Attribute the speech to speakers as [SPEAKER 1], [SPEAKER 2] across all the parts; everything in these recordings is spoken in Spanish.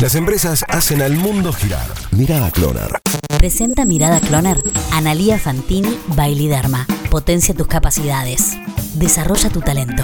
[SPEAKER 1] Las empresas hacen al mundo girar. Mirada Cloner.
[SPEAKER 2] Presenta Mirada Cloner. Analía Fantini Bailiderma. Potencia tus capacidades. Desarrolla tu talento.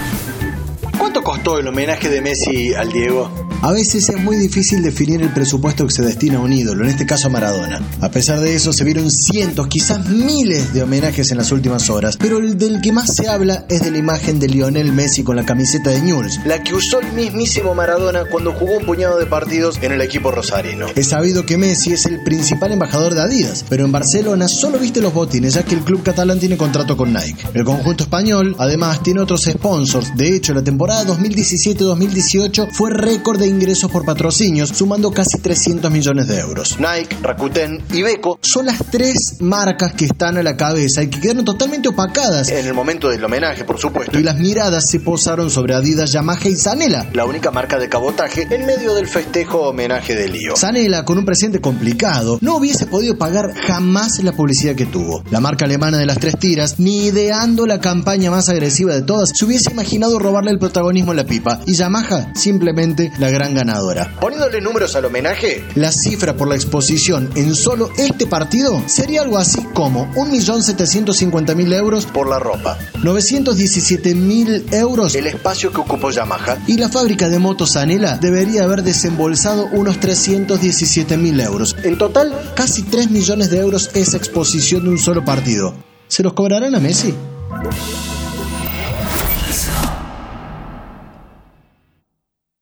[SPEAKER 3] ¿Cuánto costó el homenaje de Messi al Diego?
[SPEAKER 4] A veces es muy difícil definir el presupuesto que se destina a un ídolo, en este caso a Maradona. A pesar de eso, se vieron cientos, quizás miles de homenajes en las últimas horas, pero el del que más se habla es de la imagen de Lionel Messi con la camiseta de Newell's,
[SPEAKER 3] La que usó el mismísimo Maradona cuando jugó un puñado de partidos en el equipo rosarino.
[SPEAKER 4] Es sabido que Messi es el principal embajador de Adidas, pero en Barcelona solo viste los botines, ya que el club catalán tiene contrato con Nike. El conjunto español, además, tiene otros sponsors. De hecho, la temporada 2017-2018 fue récord de ingresos por patrocinios, sumando casi 300 millones de euros.
[SPEAKER 3] Nike, Rakuten y Beko
[SPEAKER 4] Son las tres marcas que están a la cabeza y que quedaron totalmente opacadas.
[SPEAKER 3] en el momento del homenaje, por supuesto.
[SPEAKER 4] Y las miradas se posaron sobre Adidas, Yamaha y Zanela.
[SPEAKER 3] La única marca de cabotaje en medio del festejo homenaje de Lío.
[SPEAKER 4] Zanela, con un presente complicado, no hubiese podido pagar jamás la publicidad que tuvo. La marca alemana de las tres tiras, ni ideando la campaña más agresiva de todas, se hubiese imaginado robarle el protagonismo a la pipa. Y Yamaha, simplemente la gran ganadora.
[SPEAKER 3] Poniéndole números al homenaje,
[SPEAKER 4] La cifra por la exposición en solo este partido sería algo así como 1.750.000 euros,
[SPEAKER 3] por la ropa.
[SPEAKER 4] 917.000 euros
[SPEAKER 3] El espacio que ocupó Yamaha.
[SPEAKER 4] y la fábrica de motos Zanela debería haber desembolsado unos 317.000 euros. En total, casi 3 millones de euros esa exposición de un solo partido. ¿Se los cobrarán a Messi?